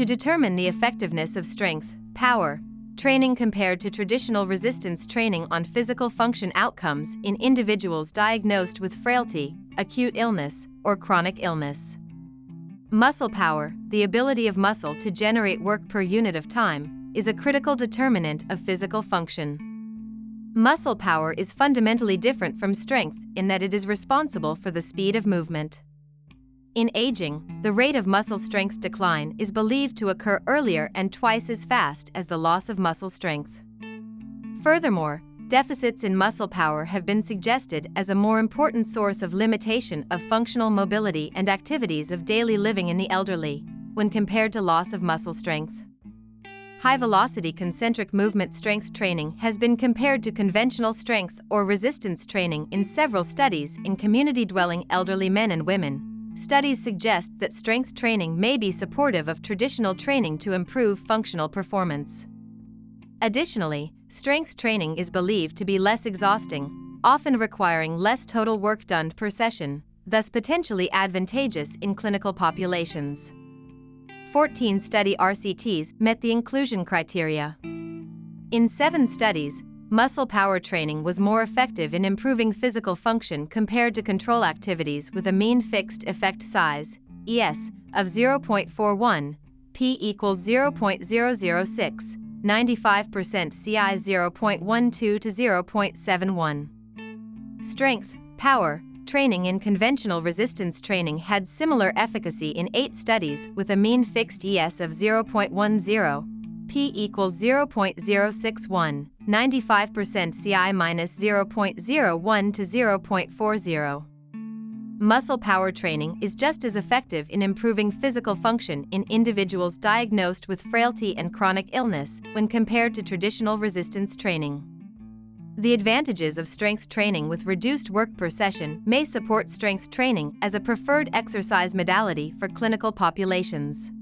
To determine the effectiveness of strength, power, training compared to traditional resistance training on physical function outcomes in individuals diagnosed with frailty, acute illness, or chronic illness. Muscle power, the ability of muscle to generate work per unit of time, is a critical determinant of physical function. Muscle power is fundamentally different from strength in that it is responsible for the speed of movement. In aging, the rate of muscle strength decline is believed to occur earlier and twice as fast as the loss of muscle strength. Furthermore, deficits in muscle power have been suggested as a more important source of limitation of functional mobility and activities of daily living in the elderly, when compared to loss of muscle strength. High velocity concentric movement strength training has been compared to conventional strength or resistance training in several studies in community dwelling elderly men and women Studies suggest that strength training may be supportive of traditional training to improve functional performance. Additionally, strength training is believed to be less exhausting, often requiring less total work done per session, thus potentially advantageous in clinical populations. 14 study RCTs met the inclusion criteria. In seven studies, muscle power training was more effective in improving physical function compared to control activities with a mean fixed effect size, ES, of 0.41, P equals 0.006, 95% CI 0.12 to 0.71. Strength, power, training in conventional resistance training had similar efficacy in eight studies with a mean fixed ES of 0.10, P equals 0.061, 95% CI minus 0.01 to 0.40. Muscle power training is just as effective in improving physical function in individuals diagnosed with frailty and chronic illness when compared to traditional resistance training. The advantages of strength training with reduced work per session may support strength training as a preferred exercise modality for clinical populations.